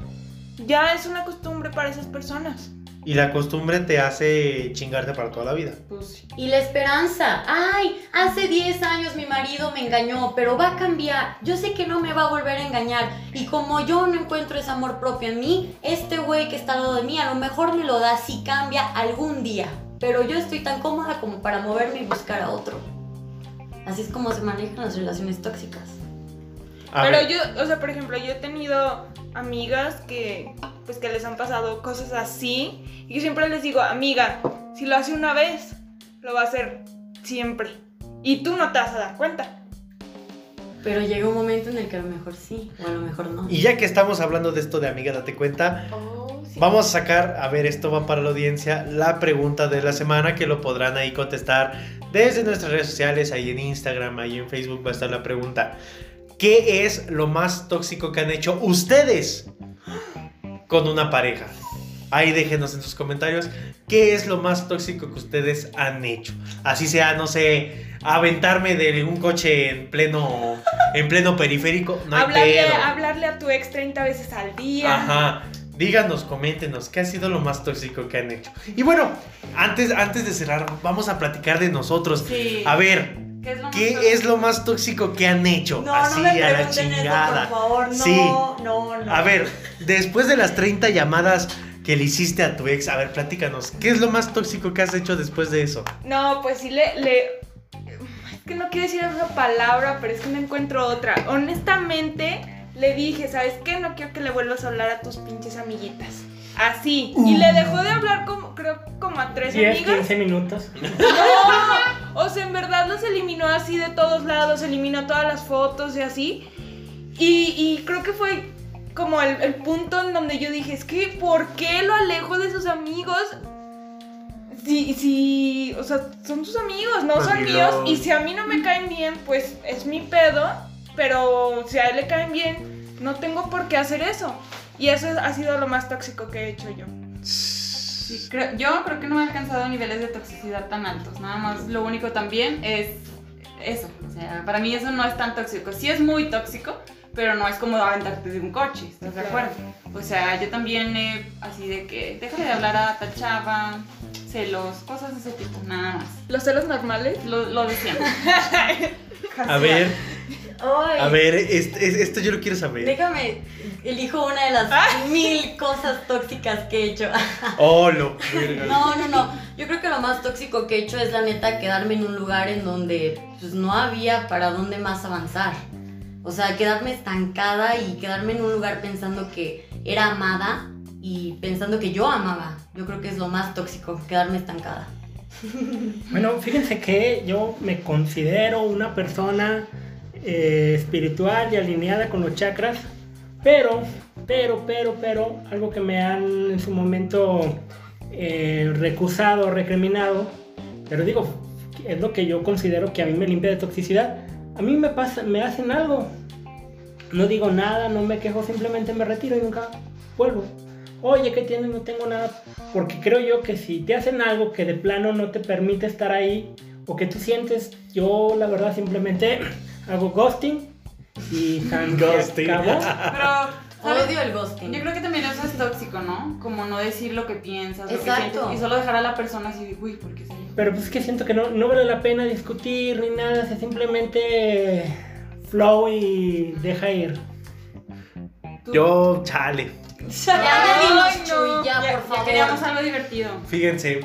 Ya es una costumbre para esas personas. Y la costumbre te hace chingarte para toda la vida. Pues sí. Y la esperanza. Ay, hace 10 años mi marido me engañó, pero va a cambiar. Yo sé que no me va a volver a engañar. Y como yo no encuentro ese amor propio en mí, este güey que está al lado de mí a lo mejor me lo da si cambia algún día. Pero yo estoy tan cómoda como para moverme y buscar a otro. Así es como se manejan las relaciones tóxicas. A Pero ver, yo, o sea, por ejemplo, yo he tenido amigas que, pues, que les han pasado cosas así. Y yo siempre les digo, amiga, si lo hace una vez, lo va a hacer siempre. Y tú no te vas a dar cuenta. Pero llega un momento en el que a lo mejor sí, o a lo mejor no. Y ya que estamos hablando de esto de amiga, date cuenta, vamos a sacar, a ver, esto va para la audiencia, la pregunta de la semana que lo podrán ahí contestar desde nuestras redes sociales, ahí en Instagram, ahí en Facebook va a estar la pregunta. ¿Qué es lo más tóxico que han hecho ustedes con una pareja? Ahí déjenos en sus comentarios qué es lo más tóxico que ustedes han hecho. Así sea, no sé, aventarme de un coche en pleno, en pleno periférico. No hay hablarle, pedo. hablarle a tu ex 30 veces al día. Ajá. Díganos, coméntenos, ¿qué ha sido lo más tóxico que han hecho? Y bueno, antes, antes de cerrar, vamos a platicar de nosotros. Sí. A ver, ¿Qué es lo más ¿qué tóxico? es lo más tóxico que han hecho? Así, a la chingada. favor, Sí. no, no. A ver, después de las 30 llamadas que le hiciste a tu ex, a ver, platícanos, ¿qué es lo más tóxico que has hecho después de eso? No, pues sí le, le... Es que no quiero decir esa palabra, pero es que no encuentro otra. Honestamente, le dije, ¿sabes qué? No quiero que le vuelvas a hablar a tus pinches amiguitas. Así. Y le dejó de hablar como, creo, como a tres 10, amigas. 15 minutos. No, o sea, en verdad los eliminó así de todos lados, eliminó todas las fotos y así. Y, y creo que fue como el, el punto en donde yo dije, es que, ¿por qué lo alejo de sus amigos? Si, si, o sea, son sus amigos, no son míos. Y si a mí no me caen bien, pues es mi pedo. Pero si a él le caen bien, no tengo por qué hacer eso. Y eso ha sido lo más tóxico que he hecho yo. Sí, creo- yo creo que no he alcanzado niveles de toxicidad tan altos. Nada más, lo único también es eso. O sea, para mí eso no es tan tóxico. Sí es muy tóxico, pero no es como aventarte de un coche, ¿estás de Claro. acuerdo? O sea, yo también he así de que déjale de hablar a tal chava, celos, cosas de ese tipo, nada más. Los celos normales. Lo, lo de siempre. A ver, Ay, a ver, est- es- esto yo lo quiero saber. Déjame, elijo una de las mil cosas tóxicas que he hecho. Oh, lo. No, no, no. Yo creo que lo más tóxico que he hecho es la neta quedarme en un lugar en donde pues, no había para dónde más avanzar. O sea, quedarme estancada y quedarme en un lugar pensando que era amada y pensando que yo amaba. Yo creo que es lo más tóxico, quedarme estancada. Bueno, fíjense que yo me considero una persona eh, espiritual y alineada con los chakras, pero, pero, pero, pero, algo que me han en su momento eh, recusado, recriminado, pero digo, es lo que yo considero que a mí me limpia de toxicidad. A mí me pasa, me hacen algo, no digo nada, no me quejo, simplemente me retiro y nunca vuelvo. oye, ¿qué tienes? No tengo nada. Porque creo yo que si te hacen algo que de plano no te permite estar ahí, o que tú sientes, yo la verdad simplemente hago ghosting y san- Ghosting. acabó. Pero, ¿sabes? Odio el ghosting. Yo creo que también eso es tóxico, ¿no? Como no decir lo que piensas, lo que Exacto. sientes y solo dejar a la persona así de, uy, ¿por qué dio?". Pero pues es que siento que no, no vale la pena discutir ni nada, o sea, simplemente flow y deja ir. Tú- Yo, chale. Ya Ay, no. Chuy, ya, ya, por ya favor. queríamos algo divertido. Fíjense,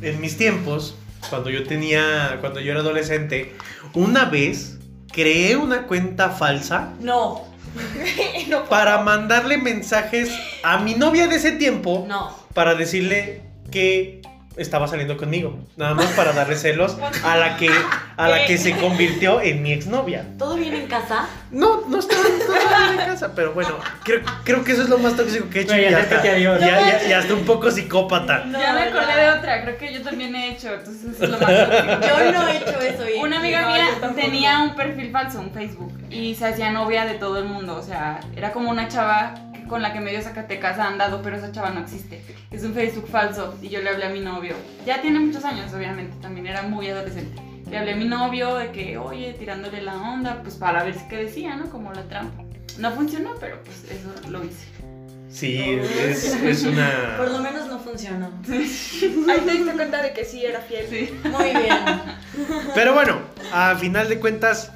en mis tiempos, cuando yo tenía, cuando yo era adolescente, una vez creé una cuenta falsa No, No, para mandarle mensajes a mi novia de ese tiempo no. para decirle que estaba saliendo conmigo, nada más para darle celos a la que a la que se convirtió en mi exnovia. ¿Todo bien en casa? No, no estaba todavía en casa, pero bueno, creo, creo que eso es lo más tóxico que he hecho. Güey, y ya, hasta, ya, ya- ya hasta un poco psicópata. No, ya me acordé de otra, creo que yo también he hecho, entonces eso es lo más tóxico. Yo no he hecho eso. y- Una amiga No, mía tenía un perfil falso en Facebook y se hacía novia de todo el mundo. O sea, era como una chava con la que medio Zacatecas ha andado, pero esa chava no existe. Es un Facebook falso y yo le hablé a mi novio. Ya tiene muchos años, obviamente, también era muy adolescente. Le hablé a mi novio de que, oye, tirándole la onda, pues para ver qué decía, ¿no? Como la trampa. No funcionó, pero pues eso lo hice. Sí, es, es una. Por lo menos no funcionó. Ahí te diste cuenta de que sí era fiel. Sí. Muy bien. Pero bueno, a final de cuentas,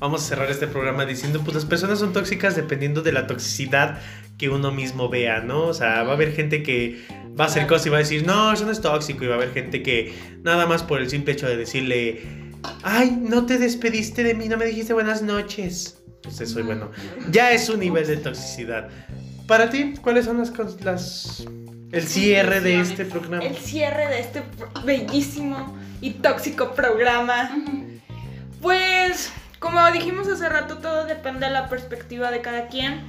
vamos a cerrar este programa diciendo, pues las personas son tóxicas dependiendo de la toxicidad que uno mismo vea, ¿no? O sea, va a haber gente que va a hacer cosas y va a decir, no, eso no es tóxico, y va a haber gente que nada más por el simple hecho de decirle, ay, no te despediste de mí, no me dijiste buenas noches. Pues eso, y bueno, ya es un nivel de toxicidad. Para ti, ¿cuáles son las, las el cierre de este programa? El cierre de este bellísimo y tóxico programa. Pues, como dijimos hace rato, todo depende de la perspectiva de cada quien.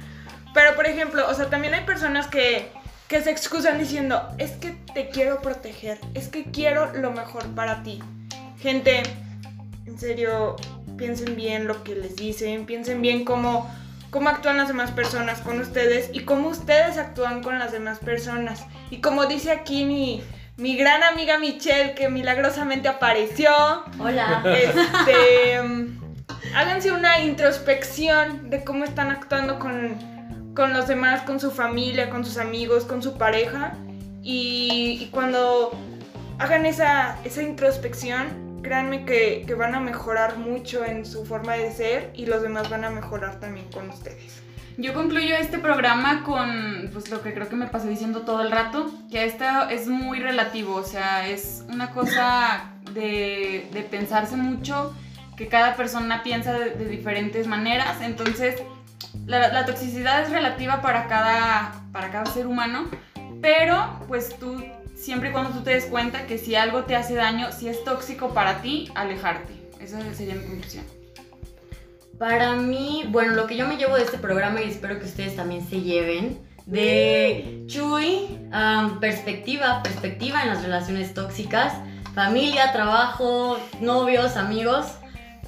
Pero, por ejemplo, o sea, también hay personas que, que se excusan diciendo, es que te quiero proteger, es que quiero lo mejor para ti. Gente, en serio, piensen bien lo que les dicen, piensen bien cómo, cómo actúan las demás personas con ustedes y cómo ustedes actúan con las demás personas. Y como dice aquí mi, mi gran amiga Michelle, que milagrosamente apareció, Hola. este, háganse una introspección de cómo están actuando con, con los demás, con su familia, con sus amigos, con su pareja. Y, y cuando hagan esa, esa introspección, créanme que, que van a mejorar mucho en su forma de ser y los demás van a mejorar también con ustedes. Yo concluyo este programa con pues lo que creo que me pasé diciendo todo el rato, que esto es muy relativo, o sea, es una cosa de, de pensarse mucho, que cada persona piensa de, de diferentes maneras, entonces la, la toxicidad es relativa para cada, para cada ser humano, pero pues tú, siempre y cuando tú te des cuenta que si algo te hace daño, si es tóxico para ti, alejarte. Esa sería mi conclusión. Para mí, bueno, lo que yo me llevo de este programa y espero que ustedes también se lleven de Chuy, am, perspectiva, perspectiva en las relaciones tóxicas, familia, trabajo, novios, amigos.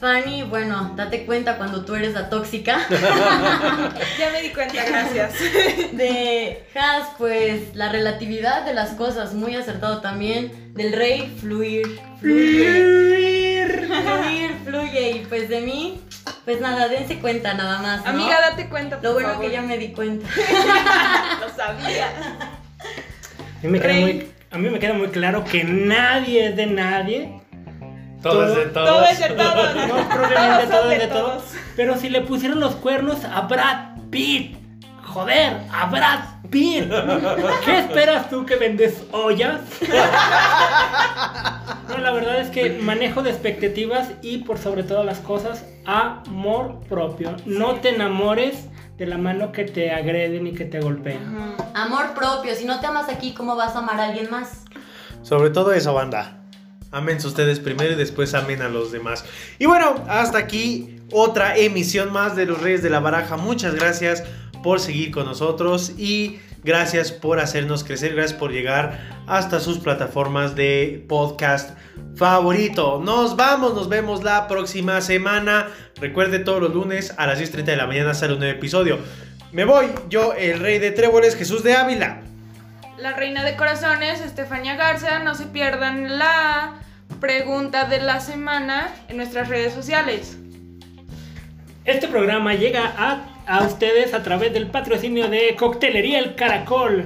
Fanny, bueno, date cuenta cuando tú eres la tóxica. Ya me di cuenta, gracias. De Has, pues la relatividad de las cosas, muy acertado también. Del rey, fluir, fluir, fluir, fluye. Y pues de mí, pues nada, dense cuenta nada más. ¿no? Amiga, date cuenta. por Lo bueno favor. que ya me di cuenta. lo sabía. A mí, me queda muy, a mí me queda muy claro que nadie es de nadie. Todo es de todos. Todo es de todos. No, probablemente Todos todo es de de todos. Pero si le pusieron los cuernos a Brad Pitt. Joder, a Brad Pitt. ¿Qué esperas tú que vendes ollas? No, la verdad es que manejo de expectativas y por sobre todas las cosas, amor propio. No te enamores de la mano que te agreden y que te golpean. Amor propio, si no te amas aquí, ¿cómo vas a amar a alguien más? Sobre todo eso, banda. Amense ustedes primero y después amen a los demás. Y bueno, hasta aquí otra emisión más de los Reyes de la Baraja. Muchas gracias por seguir con nosotros y gracias por hacernos crecer, gracias por llegar hasta sus plataformas de podcast favorito. Nos vamos, nos vemos la próxima semana. Recuerde todos los lunes a las 10.30 de la mañana sale un nuevo episodio. Me voy, yo, el rey de tréboles, Jesús de Ávila. La reina de corazones, Estefania Garza. No se pierdan la pregunta de la semana en nuestras redes sociales. Este programa llega a, a ustedes a través del patrocinio de Coctelería El Caracol.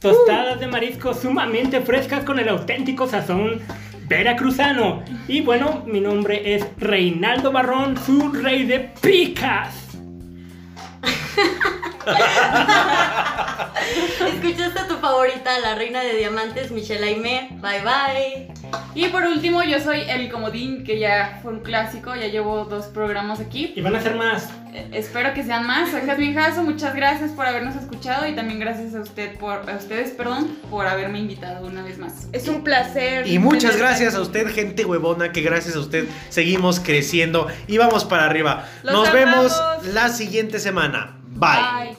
Tostadas de marisco sumamente frescas con el auténtico sazón veracruzano. Y bueno, mi nombre es Reinaldo Barrón, su rey de picas. Escuchaste a tu favorita, la reina de diamantes, Michelle Aimé. Bye bye. Y por último, yo soy el comodín, que ya fue un clásico, ya llevo dos programas aquí. Y van a ser más. Eh, espero que sean más. Soy Jasmine Jasso, muchas gracias por habernos escuchado y también gracias a usted por a ustedes, perdón, por haberme invitado una vez más. Es un placer. Y muchas gracias a usted, gente huevona, que gracias a usted seguimos creciendo y vamos para arriba. Los Nos vemos la siguiente semana. Bye. Bye.